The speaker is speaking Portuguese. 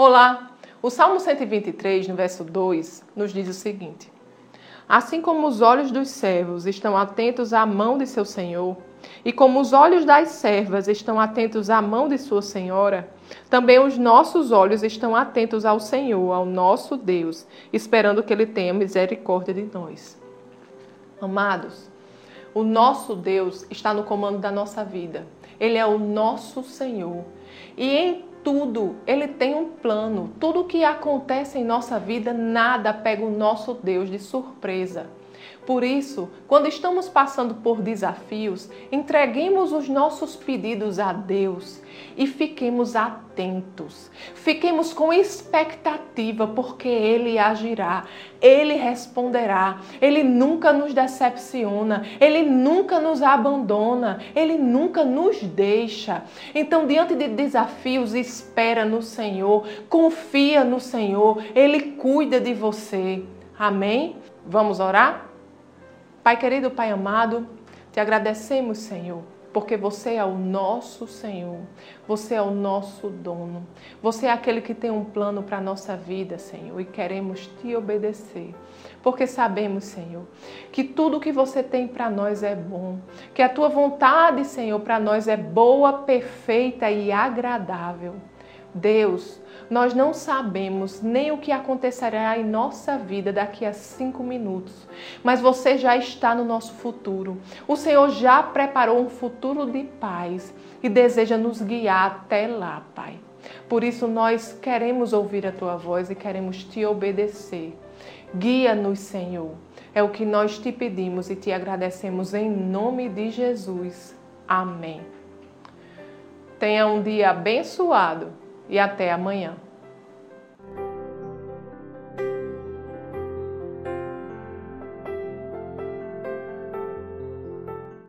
Olá! O Salmo 123, no verso 2, nos diz o seguinte: Assim como os olhos dos servos estão atentos à mão de seu senhor, e como os olhos das servas estão atentos à mão de sua senhora, também os nossos olhos estão atentos ao Senhor, ao nosso Deus, esperando que Ele tenha misericórdia de nós. Amados, o nosso Deus está no comando da nossa vida. Ele é o nosso Senhor. E em tudo, ele tem um plano. Tudo que acontece em nossa vida, nada pega o nosso Deus de surpresa. Por isso, quando estamos passando por desafios, entreguemos os nossos pedidos a Deus e fiquemos atentos. Fiquemos com expectativa, porque Ele agirá, Ele responderá. Ele nunca nos decepciona, Ele nunca nos abandona, Ele nunca nos deixa. Então, diante de desafios, espera no Senhor, confia no Senhor, Ele cuida de você. Amém? Vamos orar? Pai querido, Pai amado, te agradecemos, Senhor, porque você é o nosso Senhor, você é o nosso dono, você é aquele que tem um plano para a nossa vida, Senhor, e queremos te obedecer. Porque sabemos, Senhor, que tudo que você tem para nós é bom, que a tua vontade, Senhor, para nós é boa, perfeita e agradável. Deus, nós não sabemos nem o que acontecerá em nossa vida daqui a cinco minutos, mas você já está no nosso futuro. O Senhor já preparou um futuro de paz e deseja nos guiar até lá, Pai. Por isso nós queremos ouvir a tua voz e queremos te obedecer. Guia-nos, Senhor. É o que nós te pedimos e te agradecemos em nome de Jesus. Amém. Tenha um dia abençoado e até amanhã.